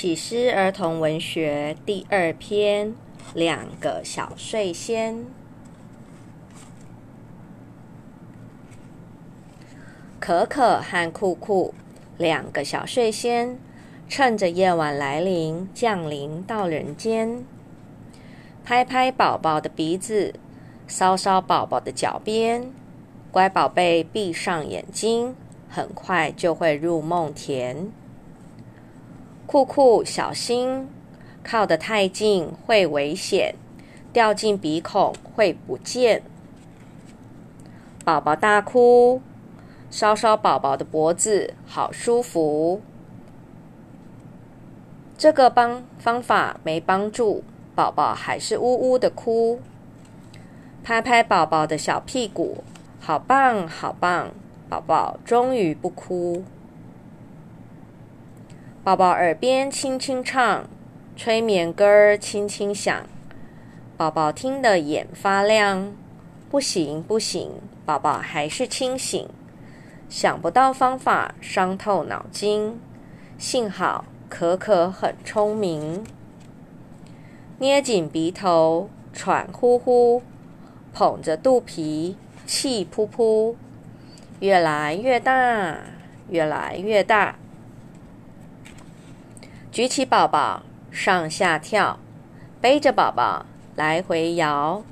启狮儿童文学第二篇：两个小睡仙。可可和酷酷两个小睡仙，趁着夜晚来临，降临到人间，拍拍宝宝的鼻子，搔搔宝宝的脚边。乖宝贝，闭上眼睛，很快就会入梦田。酷酷，小心！靠得太近会危险，掉进鼻孔会不见。宝宝大哭，烧烧宝宝的脖子，好舒服。这个帮方法没帮助，宝宝还是呜呜的哭。拍拍宝宝的小屁股，好棒好棒，宝宝终于不哭。宝宝耳边轻轻唱，催眠歌儿轻轻响，宝宝听得眼发亮。不行不行，宝宝还是清醒，想不到方法，伤透脑筋。幸好可可很聪明，捏紧鼻头，喘呼呼，捧着肚皮，气噗噗，越来越大，越来越大。举起宝宝，上下跳，背着宝宝来回摇。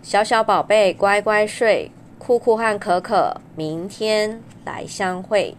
小小宝贝乖乖睡，酷酷和可可明天来相会。